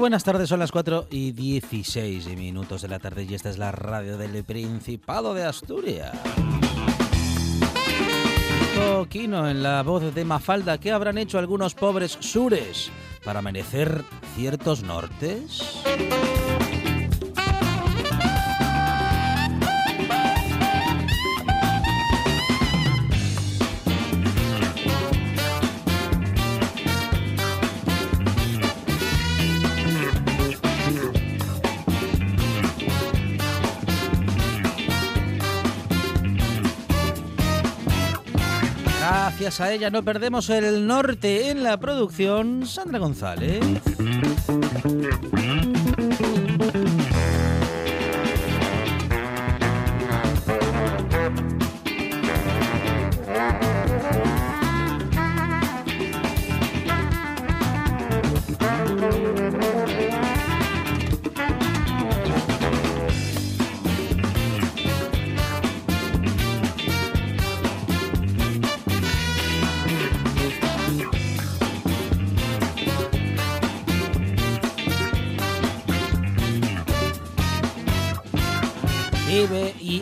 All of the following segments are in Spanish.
Buenas tardes, son las 4 y 16 minutos de la tarde y esta es la radio del Principado de Asturias. Coquino en la voz de Mafalda, ¿qué habrán hecho algunos pobres sures para merecer ciertos nortes? Gracias a ella no perdemos el norte en la producción. Sandra González.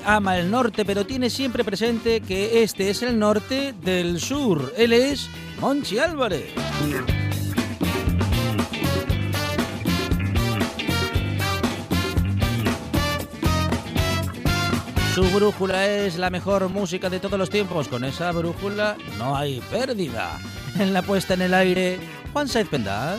Ama el norte, pero tiene siempre presente que este es el norte del sur. Él es Monchi Álvarez. Su brújula es la mejor música de todos los tiempos. Con esa brújula no hay pérdida. En la puesta en el aire, Juan Said Pendas.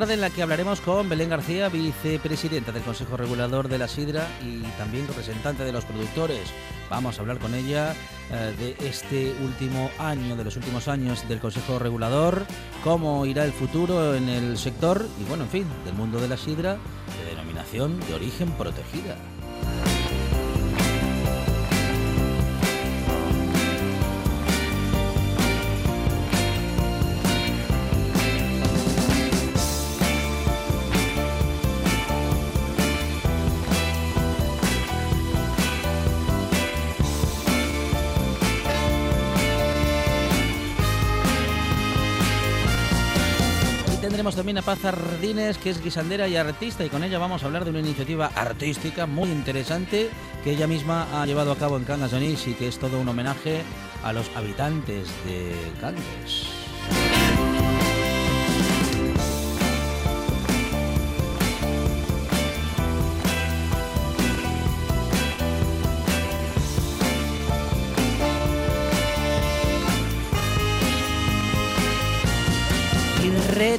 Tarde en la que hablaremos con Belén García, vicepresidenta del Consejo Regulador de la Sidra y también representante de los productores. Vamos a hablar con ella eh, de este último año, de los últimos años del Consejo Regulador, cómo irá el futuro en el sector y, bueno, en fin, del mundo de la sidra de denominación de origen protegida. También a Paz Ardines, que es guisandera y artista, y con ella vamos a hablar de una iniciativa artística muy interesante que ella misma ha llevado a cabo en Cangas Onís y que es todo un homenaje a los habitantes de Cangas.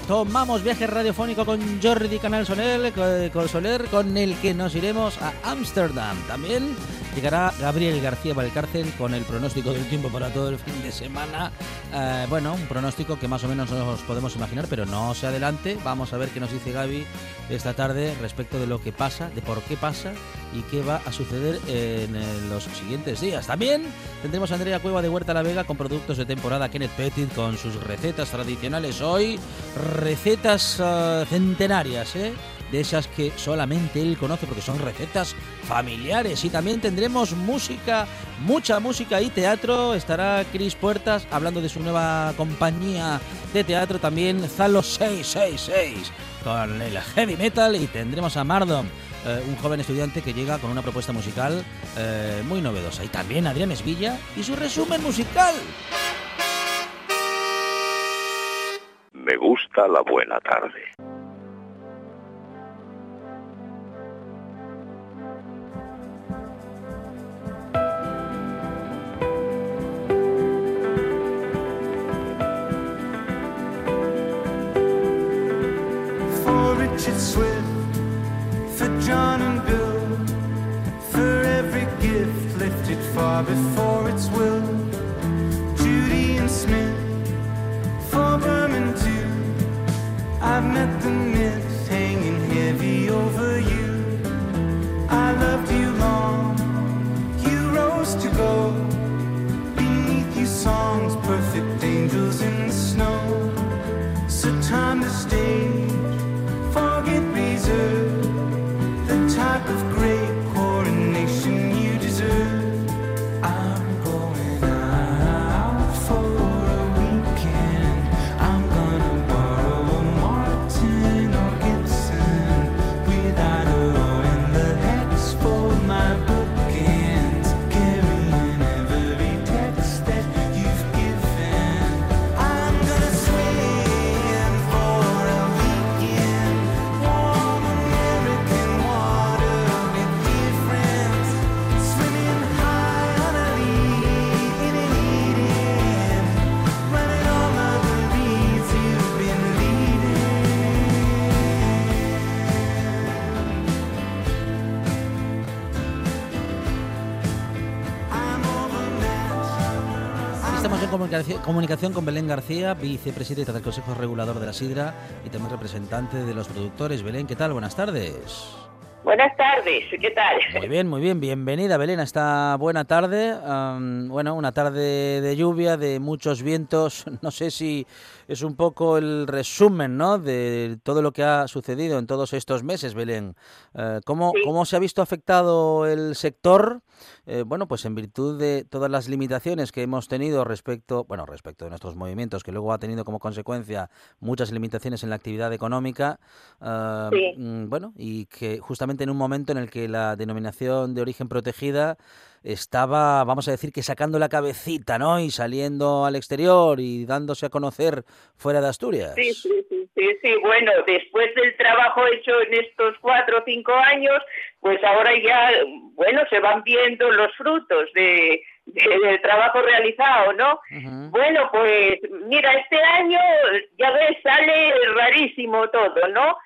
Retomamos viaje radiofónico con Jordi Canal Soler, con Soler, con el que nos iremos a Ámsterdam. También Llegará Gabriel García Valcárcel con el pronóstico del tiempo para todo el fin de semana. Eh, bueno, un pronóstico que más o menos nos podemos imaginar, pero no se adelante. Vamos a ver qué nos dice Gaby esta tarde respecto de lo que pasa, de por qué pasa y qué va a suceder en los siguientes días. También tendremos a Andrea Cueva de Huerta La Vega con productos de temporada, Kenneth Petit con sus recetas tradicionales hoy, recetas eh, centenarias, ¿eh? De esas que solamente él conoce porque son recetas familiares. Y también tendremos música, mucha música y teatro. Estará Cris Puertas hablando de su nueva compañía de teatro, también Zalo 666 con el heavy metal y tendremos a Mardon. Eh, un joven estudiante que llega con una propuesta musical eh, muy novedosa. Y también Adrián Esvilla y su resumen musical. Me gusta la buena tarde. Comunicación con Belén García, vicepresidenta del Consejo Regulador de la Sidra y también representante de los productores. Belén, ¿qué tal? Buenas tardes. Buenas tardes, ¿qué tal? Muy bien, muy bien. Bienvenida, Belén, a esta buena tarde. bueno, una tarde de lluvia, de muchos vientos. No sé si es un poco el resumen ¿no? de todo lo que ha sucedido en todos estos meses, Belén. Eh, ¿cómo, ¿Cómo se ha visto afectado el sector? Eh, bueno, pues en virtud de todas las limitaciones que hemos tenido respecto, bueno, respecto de nuestros movimientos, que luego ha tenido como consecuencia muchas limitaciones en la actividad económica, eh, mm, bueno, y que justamente en un momento en el que la denominación de origen protegida estaba, vamos a decir que sacando la cabecita, ¿no? Y saliendo al exterior y dándose a conocer fuera de Asturias. Sí, sí, sí, sí, sí. bueno, después del trabajo hecho en estos cuatro o cinco años, pues ahora ya, bueno, se van viendo los frutos de, del trabajo realizado, ¿no? Bueno, pues mira, este año ya ves, sale rarísimo todo, ¿no?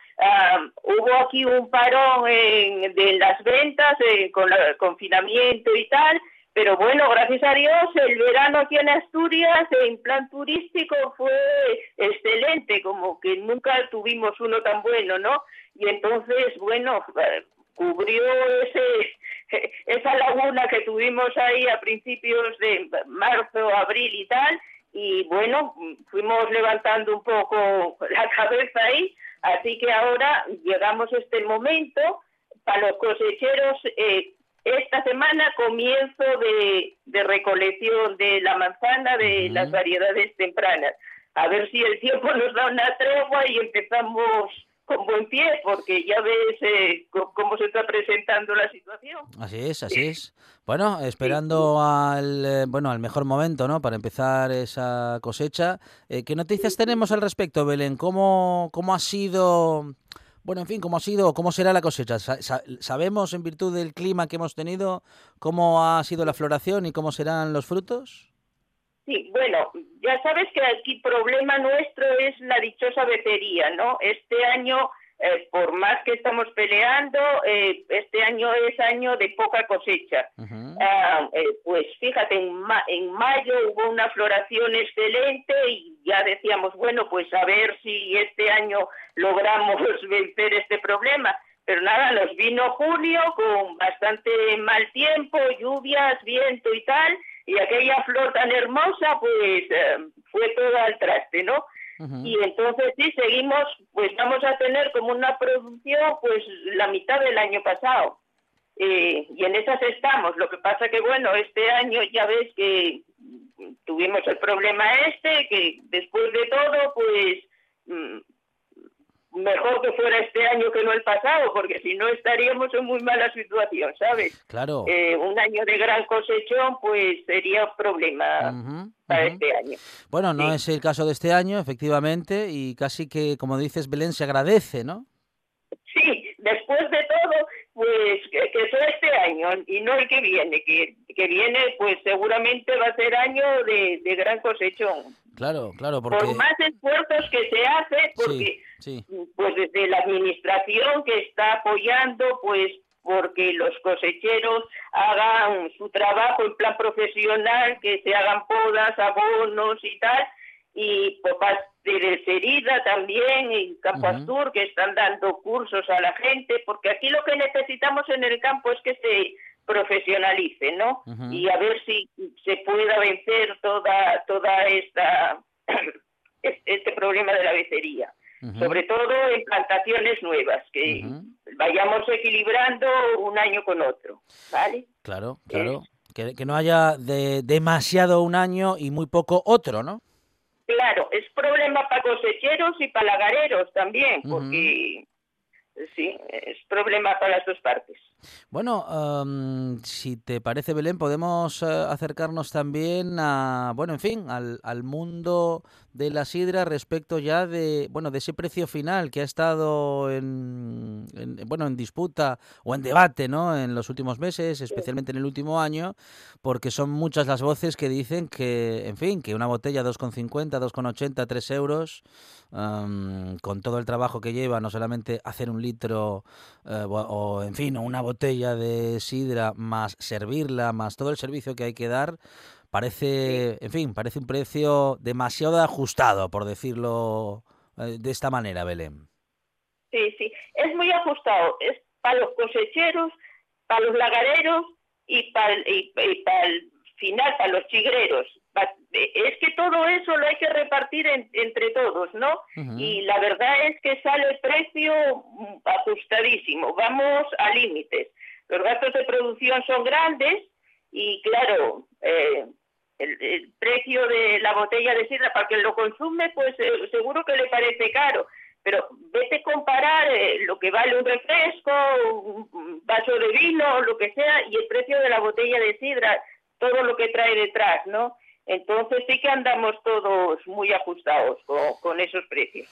Hubo aquí un parón en, de las ventas eh, con el confinamiento y tal, pero bueno, gracias a Dios, el verano aquí en Asturias en plan turístico fue excelente, como que nunca tuvimos uno tan bueno, ¿no? Y entonces, bueno, cubrió ese esa laguna que tuvimos ahí a principios de marzo, abril y tal, y bueno, fuimos levantando un poco la cabeza ahí Así que ahora llegamos a este momento para los cosecheros. Eh, esta semana comienzo de, recolección de la manzana de las variedades tempranas. A ver si el tiempo nos da una tregua y empezamos con buen pie, porque ya ves eh, cómo se está presentando la situación. Así es, así es. Bueno, esperando al eh, bueno al mejor momento, ¿no? Para empezar esa cosecha. Eh, ¿Qué noticias tenemos al respecto, Belén? ¿Cómo cómo ha sido bueno, en fin, ¿cómo ha sido, cómo será la cosecha? ¿Sabemos, en virtud del clima que hemos tenido, cómo ha sido la floración y cómo serán los frutos? Sí, bueno, ya sabes que aquí problema nuestro es la dichosa betería, ¿no? Este año eh, por más que estamos peleando, eh, este año es año de poca cosecha. Ah, eh, pues fíjate, en, en mayo hubo una floración excelente y ya decíamos, bueno, pues a ver si este año logramos vencer este problema. Pero nada, nos vino junio con bastante mal tiempo, lluvias, viento y tal, y aquella flor tan hermosa, pues fue todo al traste, ¿no? Y entonces sí, seguimos, pues vamos a tener como una producción pues la mitad del año pasado. Eh, y en esas estamos. Lo que pasa que, bueno, este año ya ves que tuvimos el problema este, que después de todo, pues mm, mejor que fuera este año que no el pasado, porque si no estaríamos en muy mala situación, ¿sabes? Claro. Eh, un año de gran cosechón, pues sería un problema para este año. Bueno, no es el caso de este año, efectivamente, y casi que, como dices, Belén, se agradece, ¿no? Sí, después de todo, pues que, que sea este año y no el que viene, que, que viene, pues seguramente va a ser año de, de gran cosechón. Claro, claro, porque... Por más esfuerzos que se hace, porque pues desde la administración que está apoyando, pues porque los cosecheros hagan su trabajo en plan profesional, que se hagan podas, abonos y tal, y por parte de Cerida también, en Campo uh que están dando cursos a la gente, porque aquí lo que necesitamos en el campo es que se profesionalice, ¿no? Y a ver si se pueda vencer toda toda esta este problema de la becería. Sobre todo en plantaciones nuevas, que vayamos equilibrando un año con otro, ¿vale? Claro, claro. Que, que, no haya de demasiado un año y muy poco otro, ¿no? Claro, es problema para cosecheros y para lagareros también, porque sí, es problema para las dos partes. Bueno, si te parece, Belén, podemos eh, acercarnos también a, bueno, en fin, al, al, mundo de la sidra respecto ya de, bueno, de ese precio final que ha estado en, bueno, en disputa o en debate, ¿no? En los últimos meses, especialmente en el último año, porque son muchas las voces que dicen que, en fin, que una botella 2,50, 2,80, 3 euros, con todo el trabajo que lleva, no solamente hacer un litro eh, o, en fin, una botella de sidra más servirla, más todo el servicio que hay que dar, parece, en fin, parece un precio demasiado ajustado, por decirlo eh, de esta manera, Belén. Sí, sí, es muy ajustado, es para los cosecheros, para los lagareros y para, y, para el final, para los chigreros. Es que todo eso lo hay que repartir entre todos, ¿no? Y la verdad es que sale el precio ajustadísimo, vamos a límites. Los gastos de producción son grandes y, claro, eh, el, precio de la botella de sidra para quien lo consume, pues eh, seguro que le parece caro. Pero vete a comparar eh, lo que vale un refresco, un vaso de vino, lo que sea, y el precio de la botella de sidra, todo lo que trae detrás, ¿no? Entonces sí que andamos todos muy ajustados con esos precios.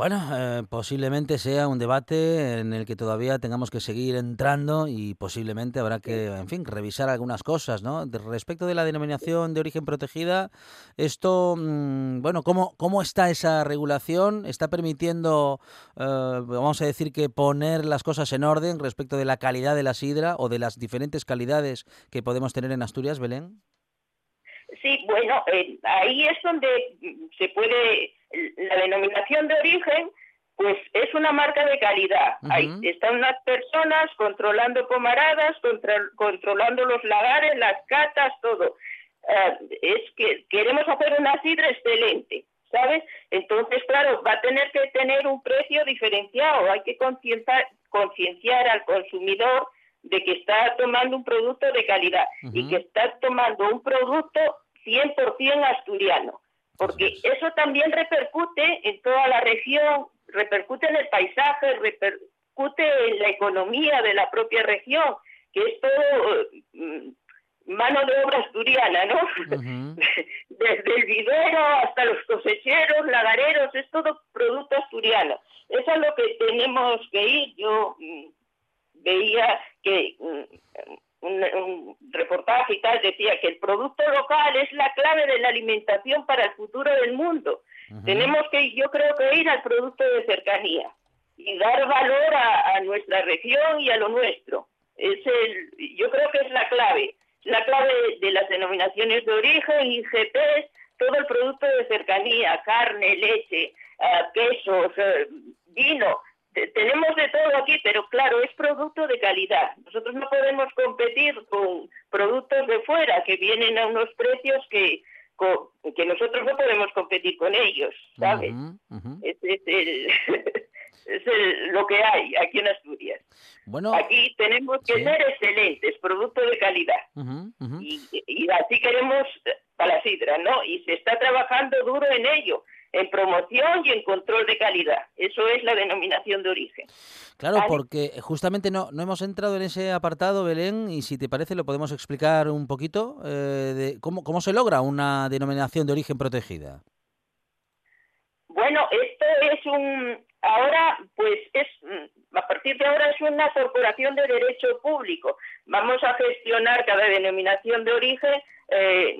Bueno, eh, posiblemente sea un debate en el que todavía tengamos que seguir entrando y posiblemente habrá que, en fin, revisar algunas cosas, ¿no? respecto de la denominación de origen protegida, esto, mm, bueno, ¿cómo, ¿cómo está esa regulación? ¿Está permitiendo, eh, vamos a decir, que poner las cosas en orden respecto de la calidad de la sidra o de las diferentes calidades que podemos tener en Asturias, Belén? Sí, bueno, eh, ahí es donde se puede, la denominación de origen, pues es una marca de calidad. Ahí están unas personas controlando pomaradas, controlando los lagares, las catas, todo. Eh, es que queremos hacer una sidra excelente, ¿sabes? Entonces, claro, va a tener que tener un precio diferenciado. Hay que concienciar al consumidor de que está tomando un producto de calidad y que está tomando un producto 100% asturiano, porque eso también repercute en toda la región, repercute en el paisaje, repercute en la economía de la propia región, que es todo mm, mano de obra asturiana, ¿no? Desde el vivero hasta los cosecheros, lagareros, es todo producto asturiano. Eso es lo que tenemos que ir. Yo mm, veía que mm, un, reportaje y tal decía que el producto local es la clave de la alimentación para el futuro del mundo. Tenemos que, yo creo que ir al producto de cercanía. y dar valor a, nuestra región y a lo nuestro. Es el, yo creo que es la clave, la clave de las denominaciones de origen, IGPs, todo el producto de cercanía, carne, leche, uh, quesos, eh, vino. Tenemos de todo aquí, pero claro, es producto de calidad. Nosotros no podemos competir con productos de fuera que vienen a unos precios que, que nosotros no podemos competir con ellos, ¿sabes? Es, lo que hay aquí en Asturias. Bueno, aquí tenemos que ser excelentes, producto de calidad. Y, y, así queremos para la sidra, ¿no? Y se está trabajando duro en ello en promoción y en control de calidad. Eso es la denominación de origen. Claro, porque justamente no, no hemos entrado en ese apartado, Belén, y si te parece lo podemos explicar un poquito eh, de cómo, cómo se logra una denominación de origen protegida. Bueno, esto es un, ahora pues es, a partir de ahora es una corporación de derecho público. Vamos a gestionar cada denominación de origen eh,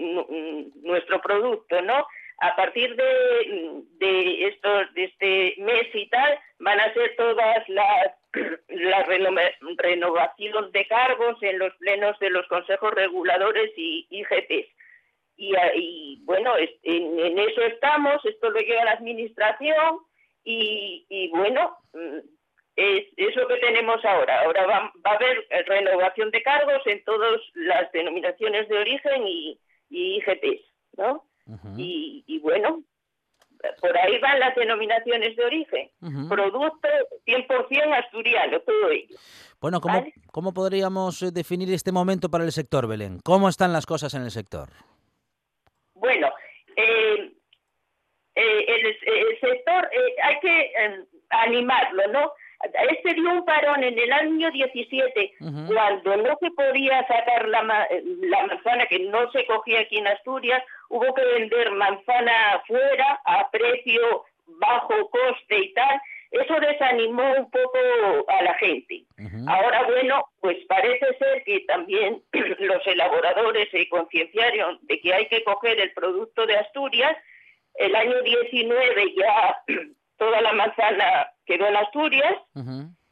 nuestro producto, ¿no? A partir de, este mes y tal, van a ser todas las, renovaciones de cargos en los plenos de los consejos reguladores y. Y, y bueno, en, eso estamos, esto lo lleva a la administración y, y bueno, mm, es, es, lo que tenemos ahora. Ahora va, va, a haber renovación de cargos en todas las denominaciones de origen y, y IGPs, ¿no? Y, bueno, por ahí van las denominaciones de origen. Producto 100% asturiano, todo ello. Bueno, ¿cómo, ¿cómo podríamos eh, definir este momento para el sector, Belén? ¿Cómo están las cosas en el sector? Bueno, eh, eh, el, sector hay que animarlo, ¿no? Este dio un parón en el año 17, cuando no se podía sacar la, la manzana que no se cogía aquí en Asturias, hubo que vender manzana fuera a precio bajo coste y tal. Eso desanimó un poco a la gente. Ahora, bueno, pues parece ser que también los elaboradores se concienciaron de que hay que coger el producto de Asturias. El año 19 ya toda la manzana quedó en Asturias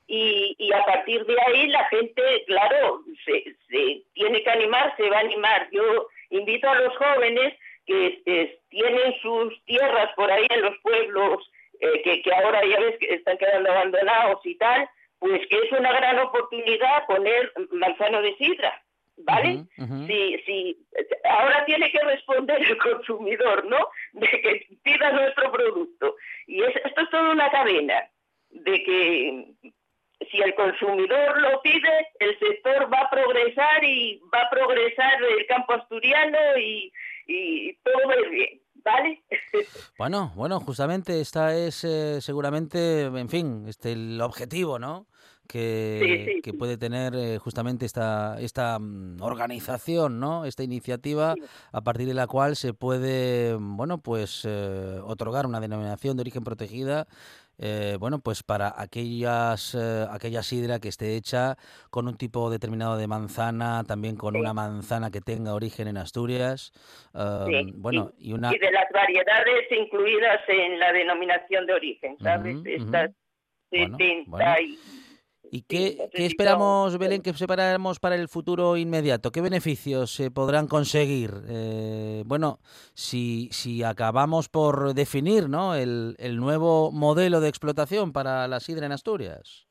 y, y, a partir de ahí la gente, claro, se, se, tiene que animar, se va a animar. Yo invito a los jóvenes que tienen sus tierras por ahí en los pueblos eh, que, que ahora ya ves que están quedando abandonados y tal, pues que es una gran oportunidad poner manzano de sidra. ¿Vale? Si, si, ahora tiene que responder el consumidor, ¿no? De que pida nuestro producto. Y es, esto es toda una cadena de que si el consumidor lo pide, el sector va a progresar y va a progresar el campo asturiano y, y todo va bien. ¿Vale? Bueno, bueno, justamente esta es eh, seguramente, en fin, este el objetivo, ¿no? Que, puede tener eh, justamente esta, esta mm, organización, ¿no? Esta iniciativa a partir de la cual se puede, bueno, pues eh, otorgar una denominación de origen protegida eh, bueno, pues para aquellas, aquella sidra que esté hecha con un tipo determinado de manzana, también con una manzana que tenga origen en Asturias. bueno, y, una... de las variedades incluidas en la denominación de origen, ¿sabes? Estas ¿Y qué, esperamos, Belén, que separamos para el futuro inmediato? ¿Qué beneficios se podrán conseguir? Eh, bueno, si, si acabamos por definir ¿no? el, el nuevo modelo de explotación para la sidra en Asturias.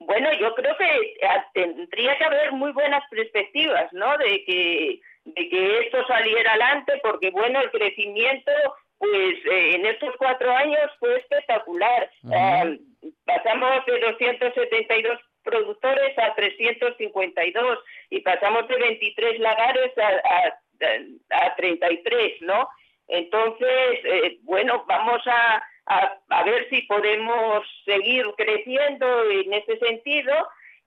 Bueno, yo creo que ah, tendría que haber muy buenas perspectivas, ¿no? De que, de que esto saliera adelante, porque, bueno, el crecimiento pues eh, en estos cuatro años fue espectacular. Eh, pasamos de 272 productores a 352 y pasamos de 23 lagares a, a, 33, ¿no? Entonces, eh, bueno, vamos a, a, ver si podemos seguir creciendo en ese sentido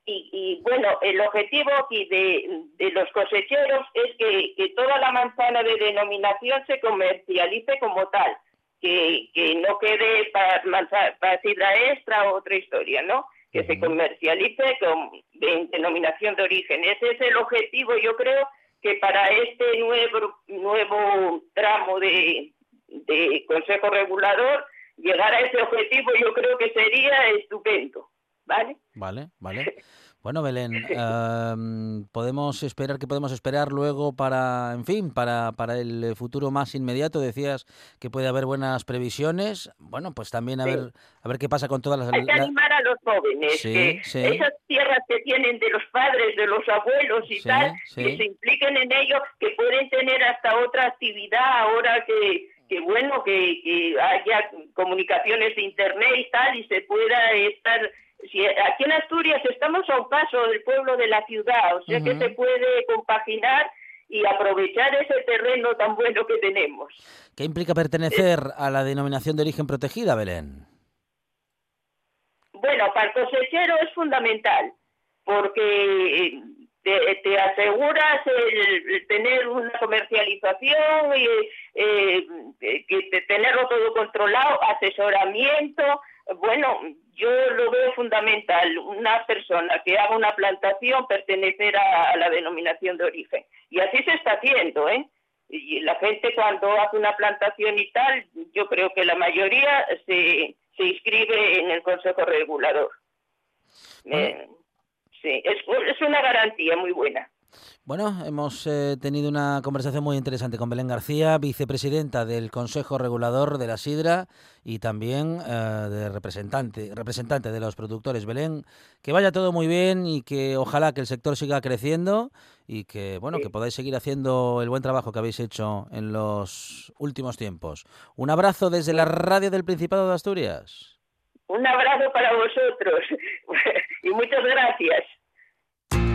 y, bueno, el objetivo aquí de, los cosecheros es que, toda la manzana de denominación se comercialice como tal, que, no quede para, para sidra extra o otra historia, ¿no? Que se comercialice con de denominación de origen. Ese es el objetivo, yo creo, que para este nuevo, nuevo tramo de, de Consejo Regulador llegar a ese objetivo yo creo que sería estupendo, ¿vale? Vale, vale. Bueno, Belén, em, podemos esperar que podemos esperar luego para, en fin, para, para el futuro más inmediato. Decías que puede haber buenas previsiones. Bueno, pues también a ver a ver qué pasa con todas las. Hay que animar a los jóvenes que esas tierras que tienen de los padres, de los abuelos y tal, que se impliquen en ello, que pueden tener hasta otra actividad ahora que que bueno que, que haya comunicaciones de internet y tal y se pueda estar si aquí en Asturias estamos a un paso del pueblo de la ciudad, o sea que se puede compaginar y aprovechar ese terreno tan bueno que tenemos. ¿Qué implica pertenecer a la denominación de origen protegida, Belén? Bueno, para el cosechero es fundamental, porque te, aseguras el, tener una comercialización y eh, que tenerlo todo controlado, asesoramiento, bueno, yo lo veo fundamental, una persona que haga una plantación pertenecer a, la denominación de origen. Y así se está haciendo, ¿eh? Y la gente cuando hace una plantación y tal, yo creo que la mayoría se, se inscribe en el Consejo Regulador. Eh, sí, es, es una garantía muy buena. Bueno, hemos eh, tenido una conversación muy interesante con Belén García, vicepresidenta del Consejo Regulador de la Sidra y también eh, de representante, representante de los productores. Belén, que vaya todo muy bien y que ojalá que el sector siga creciendo y que bueno que podáis seguir haciendo el buen trabajo que habéis hecho en los últimos tiempos. Un abrazo desde la radio del Principado de Asturias. Un abrazo para vosotros y muchas gracias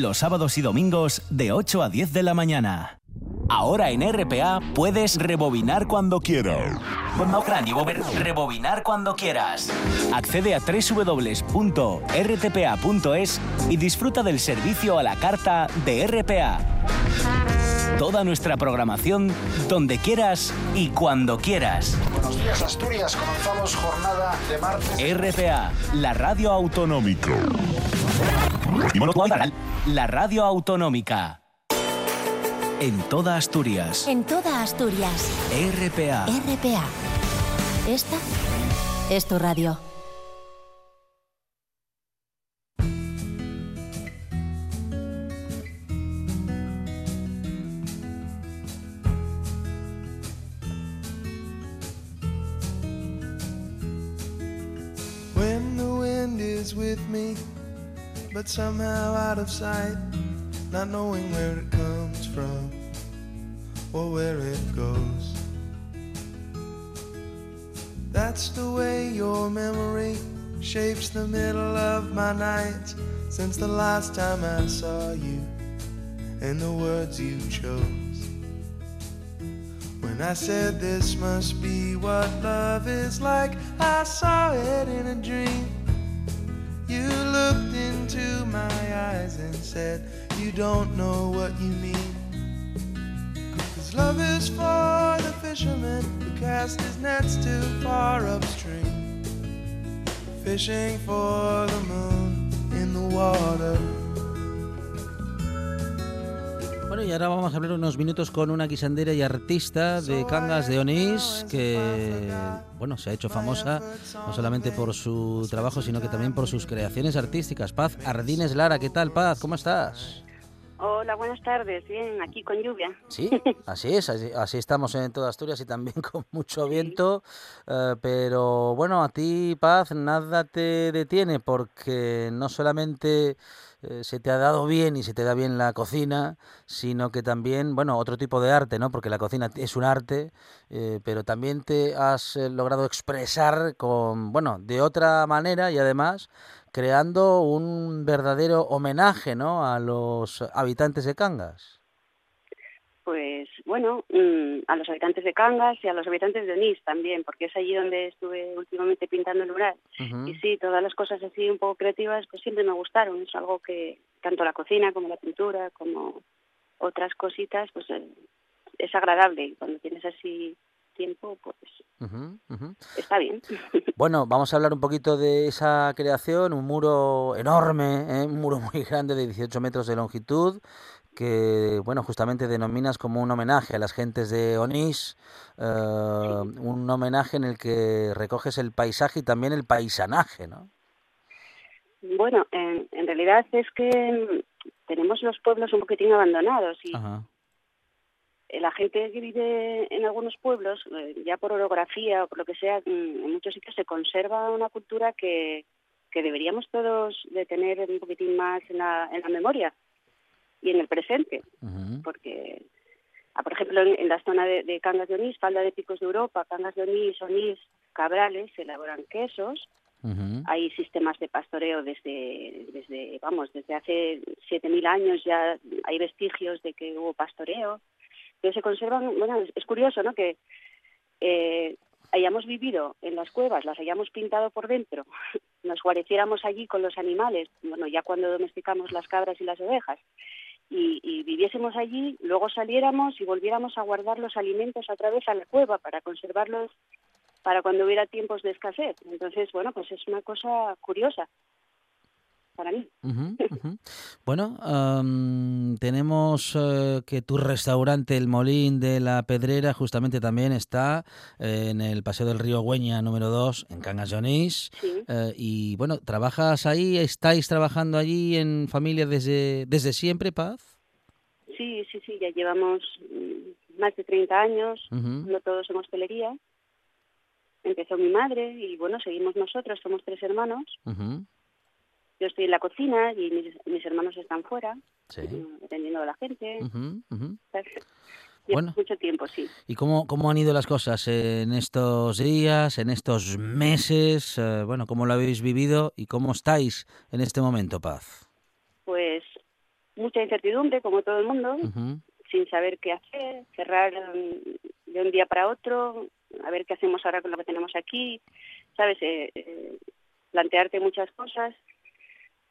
los sábados y domingos de 8 a 10 de la mañana. Ahora en RPA puedes rebobinar cuando quieras. Rebobinar cuando quieras. Accede a www.rtpa.es y disfruta del servicio a la carta de RPA. Toda nuestra programación donde quieras y cuando quieras. Buenos días Asturias, comenzamos jornada de martes. RPA, la radio autonómica. La radio autonómica. En toda Asturias. En toda Asturias. RPA. RPA. Esta es tu radio. When the wind is with me but somehow out of sight, not knowing where it comes from or where it goes. That's the way your memory shapes the middle of my nights since the last time I saw you and the words you chose. When I said this must be what love is like, I saw it in a dream. Into my eyes and said, You don't know what you mean. Cause love is for the fisherman who cast his nets too far upstream. Fishing for the moon in the water. Bueno, y ahora vamos a hablar unos minutos con una guisandera y artista de Cangas de Onís que, bueno, se ha hecho famosa no solamente por su trabajo, sino que también por sus creaciones artísticas. Paz Ardines Lara, ¿qué tal, Paz? ¿Cómo estás? Hola, buenas tardes. Bien, aquí con lluvia. Sí, así es, así, estamos en toda Asturias y también con mucho viento. Eh, pero bueno, a ti, Paz, nada te detiene porque no solamente eh, se te ha dado bien y se te da bien la cocina, sino que también, bueno, otro tipo de arte, ¿no? Porque la cocina es un arte, eh, pero también te has eh, logrado expresar con, bueno, de otra manera y además creando un verdadero homenaje, ¿no? A los habitantes de Cangas. Pues bueno, mm, a los habitantes de Cangas y a los habitantes de Onís también, porque es allí donde estuve últimamente pintando el mural. Y sí, todas las cosas así un poco creativas, pues siempre me gustaron. Es algo que tanto la cocina como la pintura, como otras cositas, pues eh, es agradable. Y cuando tienes así tiempo, pues ujú. está bien. Bueno, vamos a hablar un poquito de esa creación, un muro enorme, ¿eh? un muro muy grande de 18 metros de longitud, que, bueno, justamente denominas como un homenaje a las gentes de Onís, eh, un homenaje en el que recoges el paisaje y también el paisanaje, ¿no? Bueno, en, en realidad es que tenemos los pueblos un poquitín abandonados y Ajá. la gente que vive en algunos pueblos, eh, ya por orografía o por lo que sea, mm, en muchos sitios se conserva una cultura que, que deberíamos todos de tener un poquitín más en la, en la memoria y en el presente, porque, ah, por ejemplo, en, en la zona de, de Cangas de Onís, falda de picos de Europa, Cangas de Onís, Onís, Cabrales, se elaboran quesos, hay sistemas de pastoreo desde, desde vamos, desde hace 7.000 años ya hay vestigios de que hubo pastoreo. Pero se conservan, bueno, es, es curioso, ¿no? Que eh, hayamos vivido en las cuevas, las hayamos pintado por dentro, nos guareciéramos allí con los animales, bueno, ya cuando domesticamos las cabras y las ovejas, y, y viviésemos allí, luego saliéramos y volviéramos a guardar los alimentos otra vez a la cueva para conservarlos para cuando hubiera tiempos de escasez. Entonces, bueno, pues es una cosa curiosa para mí. Bueno, am, tenemos eh, que tu restaurante El Molín de la Pedrera justamente también está eh, en el Paseo del Río Güeña número 2 en Cangas. Sí. Eh, y bueno, ¿trabajas ahí? ¿Estáis trabajando allí en familia desde, desde siempre, Paz? Sí, sí, sí, ya llevamos mm, más de 30 años, no todos en hostelería. Empezó mi madre y bueno, seguimos nosotros, somos tres hermanos. Yo estoy en la cocina y mis, mis hermanos están fuera, Sí. atendiendo a la gente. Lleva Bueno. mucho tiempo, sí. ¿Y cómo, cómo han ido las cosas en estos días, en estos meses? Eh, bueno, ¿cómo lo habéis vivido y cómo estáis en este momento, Paz? Pues mucha incertidumbre, como todo el mundo, sin saber qué hacer, cerrar de un día para otro, a ver qué hacemos ahora con lo que tenemos aquí, ¿sabes? Eh, eh, plantearte muchas cosas,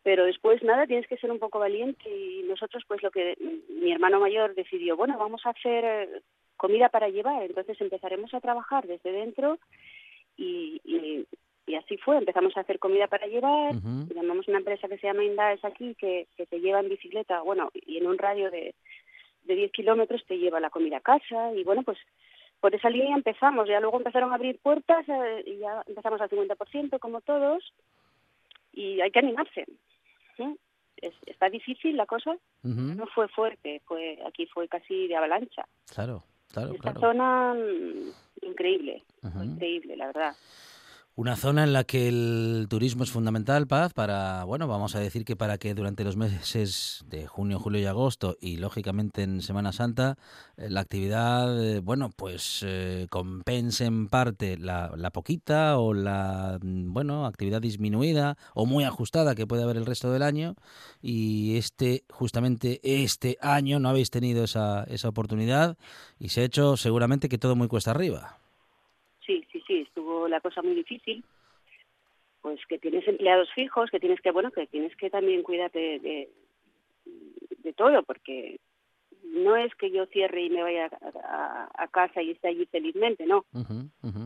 pero después nada, tienes que ser un poco valiente y nosotros pues lo que mi hermano mayor decidió, bueno, vamos a hacer eh, comida para llevar, entonces empezaremos a trabajar desde dentro y, y, y así fue, empezamos a hacer comida para llevar, ujú, llamamos a una empresa que se llama Indaes aquí, que, que te lleva en bicicleta, bueno, y en un radio de, de 10 kilómetros te lleva la comida a casa, y bueno, pues por esa línea empezamos, ya luego empezaron a abrir puertas, eh, y ya empezamos al 50%, como todos, y hay que animarse. ¿Sí? Es- está difícil la cosa, no fue fuerte, fue aquí fue casi de avalancha. Claro, claro, Esta claro. zona, mm, increíble, Ujú. increíble, la verdad. Una zona en la que el turismo es fundamental, Paz, para, bueno, vamos a decir que para que durante los meses de junio, julio y agosto y lógicamente en Semana Santa eh, la actividad, eh, bueno, pues eh, compense en parte la, la poquita o la, mm, bueno, actividad disminuida o muy ajustada que puede haber el resto del año y este, justamente este año no habéis tenido esa, esa oportunidad y se ha hecho seguramente que todo muy cuesta arriba. Sí, sí, sí, estuvo la cosa muy difícil. Pues que tienes empleados fijos, que tienes que, bueno, que tienes que también cuidar de, de, de todo, porque no es que yo cierre y me vaya a, a- a casa y esté allí felizmente, no.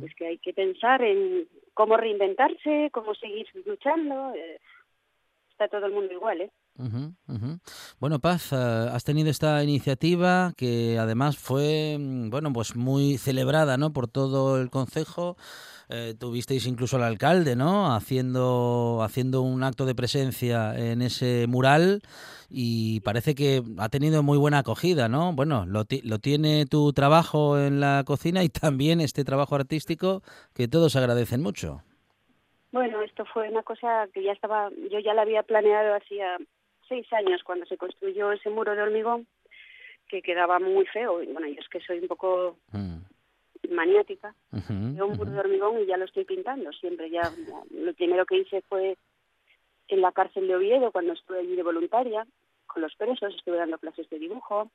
Es que hay que pensar en cómo reinventarse, cómo seguir luchando. eh, Está todo el mundo igual, ¿eh? Ujú, ujú. Bueno, Paz, eh, has tenido esta iniciativa que además fue, mm, bueno, pues muy celebrada, ¿no? Por todo el concejo. Eh, tuvisteis incluso al alcalde, ¿no? Haciendo, haciendo un acto de presencia en ese mural y parece que ha tenido muy buena acogida, ¿no? Bueno, lo, lo tiene tu trabajo en la cocina y también este trabajo artístico que todos agradecen mucho. Bueno, esto fue una cosa que ya estaba, yo ya la había planeado hacía seis años cuando se construyó ese muro de hormigón que quedaba muy feo. Y bueno, yo es que soy un poco Mm, maniática. un muro de hormigón y ya lo estoy pintando. Siempre ya, lo primero que hice fue en la cárcel de Oviedo cuando estuve allí de voluntaria con los presos, estuve dando clases de dibujo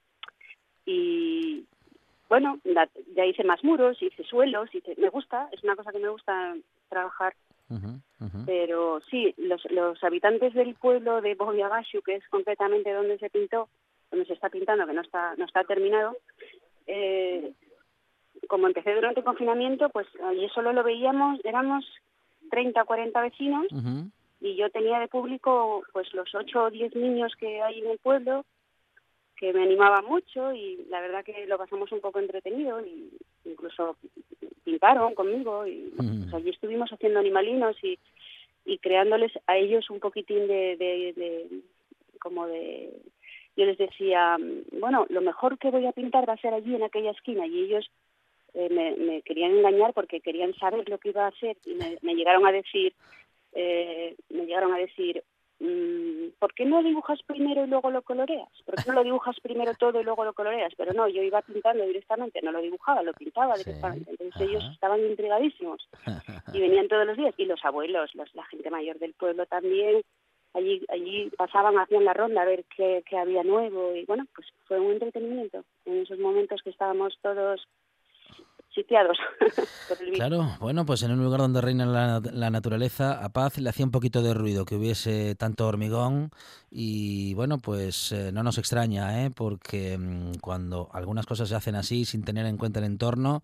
y, bueno, ya hice más muros, hice suelos, hice, me gusta, es una cosa que me gusta trabajar. Pero sí, los, los habitantes del pueblo de Boyagashu, que es completamente donde se pintó, donde se está pintando, que no está, no está terminado, eh, como empecé durante el confinamiento, pues allí solo lo veíamos, éramos 30 o 40 vecinos y yo tenía de público pues los 8 o 10 niños que hay en el pueblo que me animaban mucho y la verdad que lo pasamos un poco entretenido y incluso pintaron conmigo y allí estuvimos haciendo animalinos y, y creándoles a ellos un poquitín de, de, de como de yo les decía bueno lo mejor que voy a pintar va a ser allí en aquella esquina y ellos eh, me, querían engañar porque querían saber lo que iba a hacer y me, llegaron a decir, eh, me llegaron a decir, ¿por qué no dibujas primero y luego lo coloreas? ¿Por qué no lo dibujas primero todo y luego lo coloreas? Pero no, yo iba pintando directamente, no lo dibujaba, lo pintaba directamente. Entonces ellos estaban intrigadísimos y venían todos los días. Y los abuelos, los, la gente mayor del pueblo también, allí allí pasaban, hacían la ronda a ver qué, qué había nuevo y bueno, pues fue un entretenimiento en esos momentos que estábamos todos sitiados Claro, bueno, pues en un lugar donde reina la, naturaleza, a Paz le hacía un poquito de ruido que hubiese tanto hormigón y bueno, pues eh, no nos extraña, ¿eh? porque mm, cuando algunas cosas se hacen así sin tener en cuenta el entorno,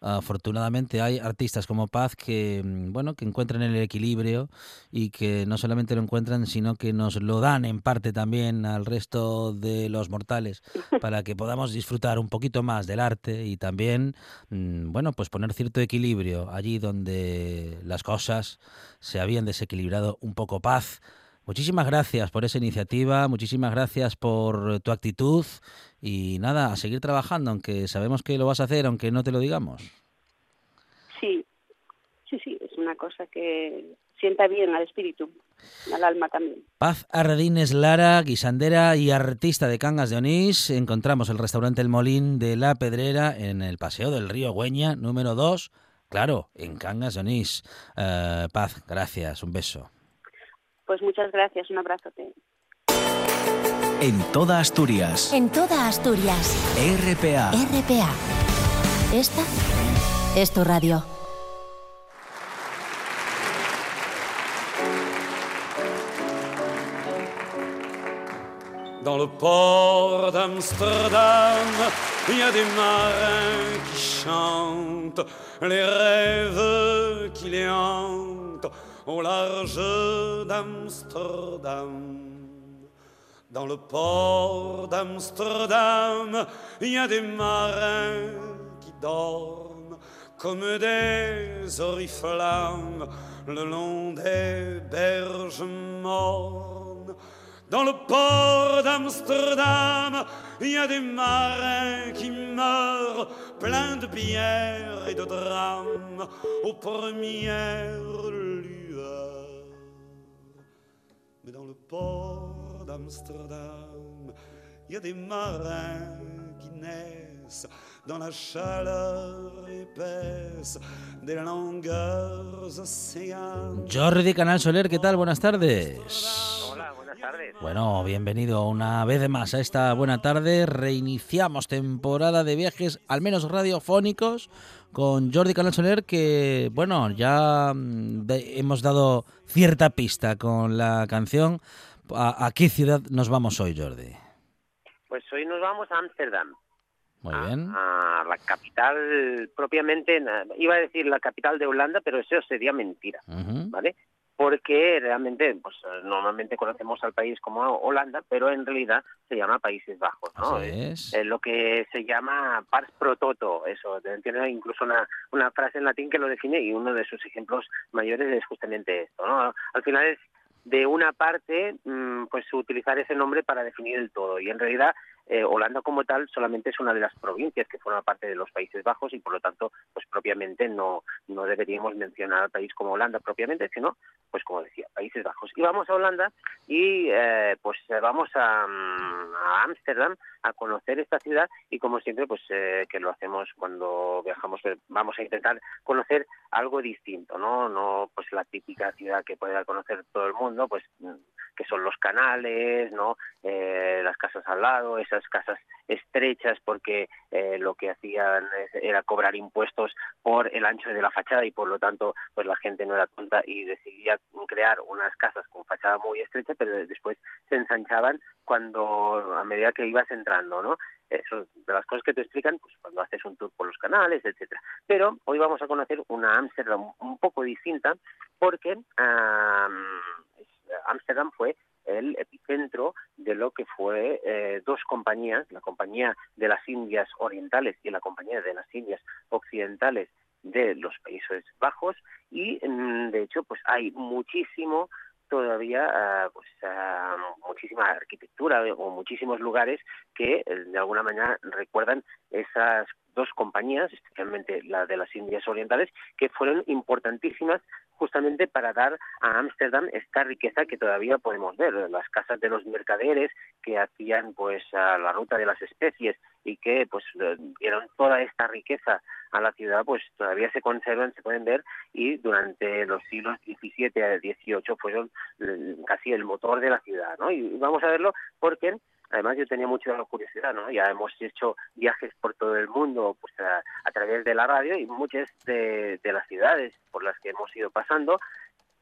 afortunadamente hay artistas como Paz que mm, bueno, que encuentran el equilibrio y que no solamente lo encuentran, sino que nos lo dan en parte también al resto de los mortales para que podamos disfrutar un poquito más del arte y también mm, bueno, pues poner cierto equilibrio allí donde las cosas se habían desequilibrado un poco paz. Muchísimas gracias por esa iniciativa, muchísimas gracias por tu actitud y nada, a seguir trabajando, aunque sabemos que lo vas a hacer, aunque no te lo digamos. Sí, sí, sí, es una cosa que sienta bien al espíritu, al alma también. Paz Ardines Lara, guisandera y artista de Cangas de Onís. Encontramos el restaurante El Molín de La Pedrera en el Paseo del Río Güeña, número 2, claro, en Cangas de Onís. Eh, Paz, gracias, un beso. Pues muchas gracias, un abrazote. En toda Asturias. En toda Asturias. RPA. RPA. Esta es tu radio. Dans le port d'Amsterdam, il y a des marins qui chantent les rêves qui les hantent au large d'Amsterdam. Dans le port d'Amsterdam, il y a des marins qui dorment comme des oriflammes le long des berges mornes dans le port d'Amsterdam, il y a des marins qui meurent pleins de bière et de drames aux premières lueurs. Mais dans le port d'Amsterdam, il y a des marins qui naissent dans la chaleur épaisse des longueurs océanes. Jordi Canal Soler, ¿qué tal? Buenas tardes. Bueno, bienvenido una vez más a esta buena tarde. Reiniciamos temporada de viajes, al menos radiofónicos, con Jordi Canal Soler, que, bueno, ya mm, hemos dado cierta pista con la canción. ¿A, qué ciudad nos vamos hoy, Jordi? Pues hoy nos vamos a Ámsterdam. Muy bien. A, la capital propiamente, iba a decir la capital de Holanda, pero eso sería mentira, ¿vale? Porque realmente pues normalmente conocemos al país como Holanda, pero en realidad se llama Países Bajos, ¿no? Es. lo que se llama pars pro toto, eso, tiene incluso una, una frase en latín que lo define y uno de sus ejemplos mayores es justamente esto, ¿no? Al final es de una parte, mm, pues utilizar ese nombre para definir el todo y en realidad eh, Holanda como tal solamente es una de las provincias que forma parte de los Países Bajos y por lo tanto pues propiamente no no deberíamos mencionar al país como Holanda propiamente sino pues como decía Países Bajos. Y vamos a Holanda y eh, pues eh, vamos a Ámsterdam a, conocer esta ciudad y como siempre pues que lo hacemos cuando viajamos vamos a intentar conocer algo distinto no no pues la típica ciudad que puede conocer todo el mundo pues que son los canales no las casas al lado esa casas estrechas porque eh, lo que hacían era cobrar impuestos por el ancho de la fachada y por lo tanto pues la gente no era tonta y decidía crear unas casas con fachada muy estrecha pero después se ensanchaban cuando a medida que ibas entrando, ¿no? Eso de las cosas que te explican pues cuando haces un tour por los canales, etcétera. Pero hoy vamos a conocer una Ámsterdam un poco distinta porque Ámsterdam fue el epicentro de lo que fue eh, dos compañías, la compañía de las Indias Orientales y la compañía de las Indias Occidentales de los Países Bajos. Y mm, de hecho pues hay muchísimo todavía ah, pues ah, muchísima arquitectura o muchísimos lugares que eh, de alguna manera recuerdan esas dos compañías, especialmente la de las Indias Orientales, que fueron importantísimas justamente para dar a Ámsterdam esta riqueza que todavía podemos ver, las casas de los mercaderes que hacían pues la ruta de las especies y que pues dieron toda esta riqueza a la ciudad, pues todavía se conservan, se pueden ver y durante los siglos XVII a XVIII fueron mm, casi el motor de la ciudad, ¿no? Y vamos a verlo porque además yo tenía mucha curiosidad, ¿no? Ya hemos hecho viajes por todo el mundo pues a, través de la radio y muchas de, las ciudades por las que hemos ido pasando,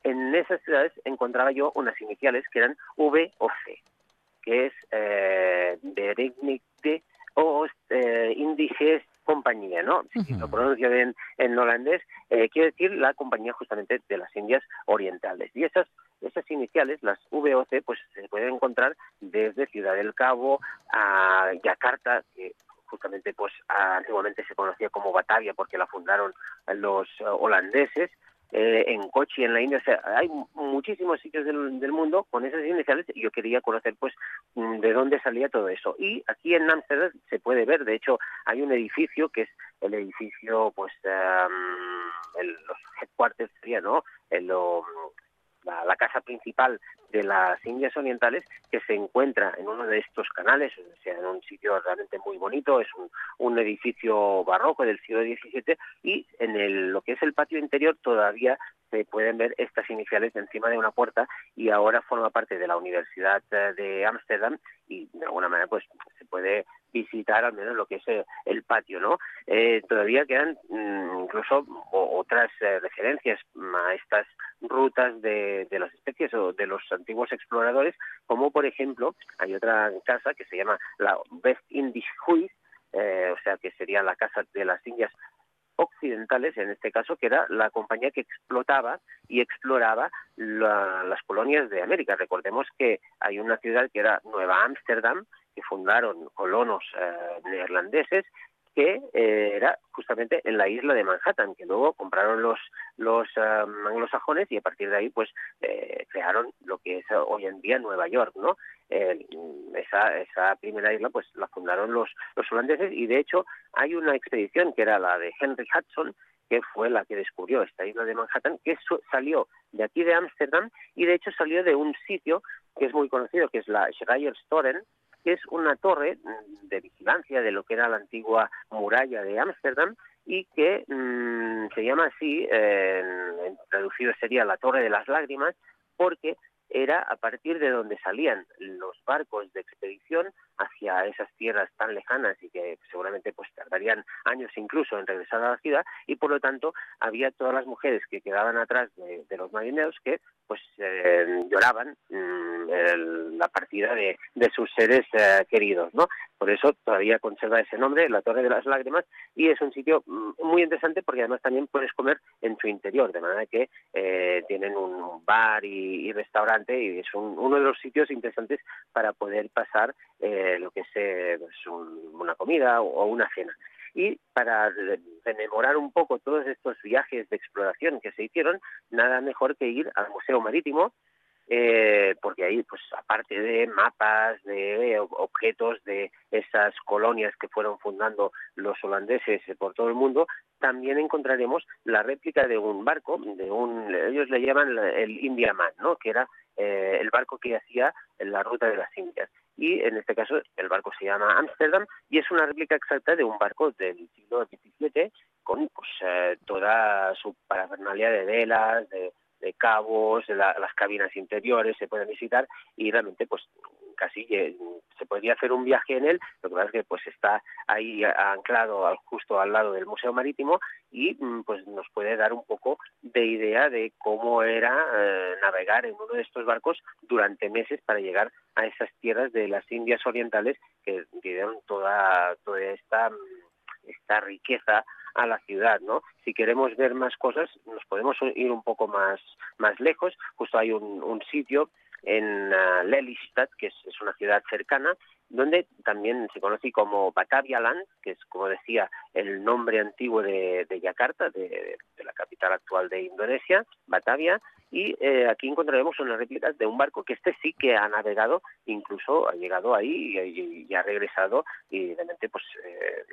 en esas ciudades encontraba yo unas iniciales que eran V o C, que es eh, de o eh, Indiges compañía, ¿no? Si lo pronuncio bien en holandés, eh, quiere decir la compañía justamente de las Indias Orientales. Y esas esas iniciales, las VOC, pues se pueden encontrar desde Ciudad del Cabo a Yakarta, que justamente pues antiguamente se conocía como Batavia porque la fundaron los holandeses, eh, en Kochi, en la India. O sea, hay muchísimos sitios del, mundo con esas iniciales y yo quería conocer pues mm, de dónde salía todo eso. Y aquí en Amsterdam se puede ver, de hecho, hay un edificio que es el edificio, pues, um, el, los headquarters sería, ¿no? El, lo, la, casa principal de las Indias Orientales, que se encuentra en uno de estos canales, o sea, en un sitio realmente muy bonito, es un, edificio barroco del siglo XVII y en el, lo que es el patio interior todavía se pueden ver estas iniciales encima de una puerta y ahora forma parte de la Universidad eh, de Ámsterdam y de alguna manera pues puede visitar al menos lo que es eh, el patio, ¿no? Eh, todavía quedan mm, incluso otras referencias a estas rutas de, las especies o de los antiguos exploradores, como por ejemplo hay otra casa que se llama la West Indies Huis, o sea que sería la casa de las Indias occidentales, en este caso, que era la compañía que explotaba y exploraba las colonias de América. Recordemos que hay una ciudad que era Nueva Ámsterdam, que fundaron colonos eh, neerlandeses que eh, era justamente en la isla de Manhattan, que luego compraron los los um, anglosajones y a partir de ahí pues eh, crearon lo que es hoy en día Nueva York, ¿no? Esa esa primera isla pues la fundaron los los holandeses y de hecho hay una expedición que era la de Henry Hudson que fue la que descubrió esta isla de Manhattan, que salió de aquí de Ámsterdam y de hecho salió de un sitio que es muy conocido, que es la Schreierstoren, que es una torre mm, de vigilancia de lo que era la antigua muralla de Ámsterdam y que mm, se llama así, traducido sería la Torre de las Lágrimas, porque era a partir de donde salían los barcos de expedición hacia esas tierras tan lejanas y que seguramente pues tardarían años incluso en regresar a la ciudad y por lo tanto había todas las mujeres que quedaban atrás de, los marineros que pues eh, lloraban mm, la partida de, sus seres eh, queridos, ¿no? Por eso todavía conserva ese nombre, la Torre de las Lágrimas, y es un sitio mm, muy interesante porque además también puedes comer en su interior, de manera que eh, tienen un bar y, restaurante y es uno de los sitios interesantes para poder pasar eh, lo que es eh, pues una comida o, una cena. Y para rememorar un poco todos estos viajes de exploración que se hicieron, nada mejor que ir al Museo Marítimo, eh, porque ahí, pues aparte de mapas, de objetos de esas colonias que fueron fundando los holandeses por todo el mundo, también encontraremos la réplica de un barco, de un, ellos le llaman el Indiaman, ¿no? que era eh, el barco que hacía la ruta de las Indias. Y en este caso el barco se llama Amsterdam y es una réplica exacta de un barco del siglo XVII con pues, eh, toda su parafernalia de velas, de, cabos, las cabinas interiores se pueden visitar y realmente pues casi se podría hacer un viaje en él, lo que pasa es que pues está ahí anclado justo al lado del Museo Marítimo y mm, pues nos puede dar un poco de idea de cómo era eh, navegar en uno de estos barcos durante meses para llegar a esas tierras de las Indias Orientales que dieron toda, toda esta, esta riqueza a la ciudad, ¿no? Si queremos ver más cosas, nos podemos ir un poco más, más lejos. Justo hay un, un sitio en uh, Lelystad, que es, es, una ciudad cercana, donde también se conoce como Batavia Land, que es, como decía, el nombre antiguo de, de Yakarta, de, la capital actual de Indonesia, Batavia, y eh, aquí encontraremos unas réplicas de un barco que este sí que ha navegado, incluso ha llegado ahí y ha regresado, y realmente pues eh,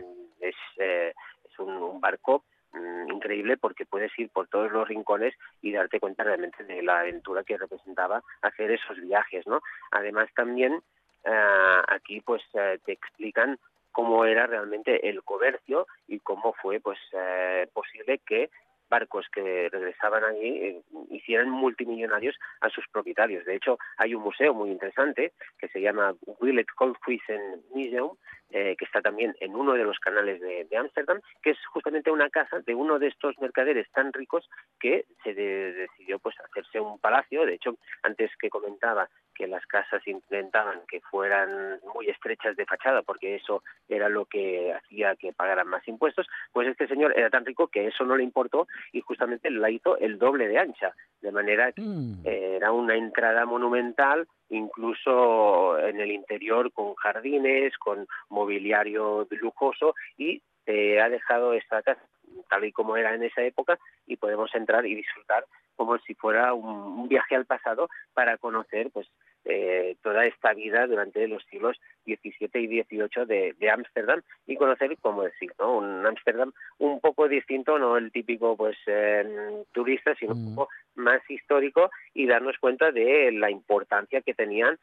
es, eh, es un, un barco mm, increíble porque puedes ir por todos los rincones y darte cuenta realmente de la aventura que representaba hacer esos viajes, ¿no? Además también uh, aquí pues uh, te explican cómo era realmente el comercio y cómo fue pues uh, posible que barcos que regresaban allí eh, hicieran multimillonarios a sus propietarios. De hecho, hay un museo muy interesante que se llama Willet Kolkhuizen Museum, eh, que está también en uno de los canales de Ámsterdam, que es justamente una casa de uno de estos mercaderes tan ricos que se de, decidió pues hacerse un palacio. De hecho, antes que comentaba que las casas intentaban que fueran muy estrechas de fachada, porque eso era lo que hacía que pagaran más impuestos, pues este señor era tan rico que eso no le importó y justamente la hizo el doble de ancha, de manera que mm. eh, era una entrada monumental incluso en el interior con jardines, con mobiliario lujoso y eh, ha dejado esta casa tal y como era en esa época y podemos entrar y disfrutar como si fuera un, un viaje al pasado para conocer pues eh, toda esta vida durante los siglos XVII y XVIII de Ámsterdam y conocer, como decir, ¿no? un Ámsterdam un poco distinto, no el típico pues eh, turista, sino mm. un poco más histórico y darnos cuenta de la importancia que tenían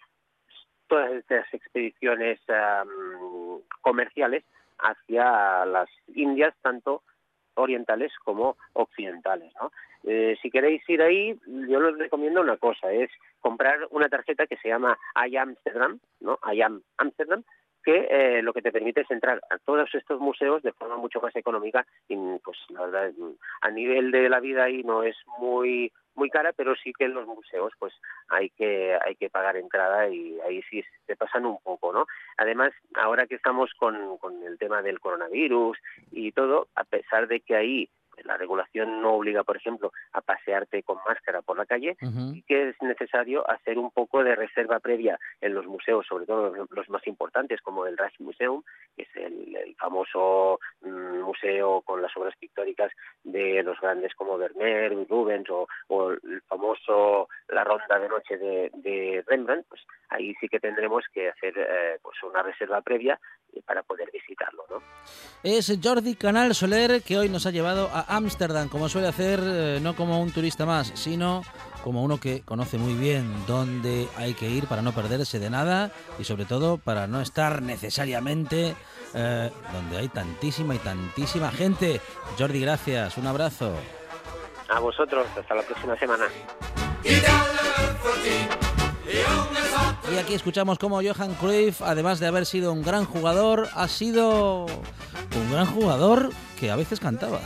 todas estas expediciones um, comerciales hacia las Indias, tanto orientales como occidentales. ¿no? Eh, si queréis ir ahí, yo les recomiendo una cosa, es comprar una tarjeta que se llama I Amsterdam, ¿no? I Am Amsterdam, que eh, lo que te permite es entrar a todos estos museos de forma mucho más económica y pues la verdad a nivel de la vida ahí no es muy muy cara pero sí que en los museos pues hay que hay que pagar entrada y ahí sí se pasan un poco no además ahora que estamos con, con el tema del coronavirus y todo a pesar de que ahí la regulación no obliga, por ejemplo, a pasearte con máscara por la calle uh -huh. y que es necesario hacer un poco de reserva previa en los museos, sobre todo los más importantes, como el Rijksmuseum, que es el, el famoso mm, museo con las obras pictóricas de los grandes como Vermeer, Rubens o, o el famoso La Ronda de Noche de, de Rembrandt, pues ahí sí que tendremos que hacer eh, pues una reserva previa para poder visitarlo. ¿no? Es Jordi Canal Soler que hoy nos ha llevado a Ámsterdam, como suele hacer, eh, no como un turista más, sino como uno que conoce muy bien dónde hay que ir para no perderse de nada y sobre todo para no estar necesariamente eh, donde hay tantísima y tantísima gente. Jordi, gracias, un abrazo. A vosotros, hasta la próxima semana. Y aquí escuchamos cómo Johan Cruyff, además de haber sido un gran jugador, ha sido un gran jugador que a veces cantaba.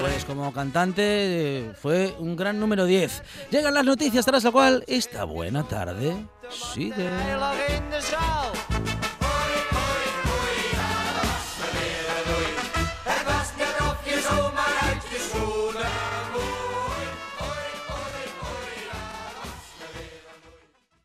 Pues como cantante fue un gran número 10. Llegan las noticias tras la cual esta buena tarde sigue.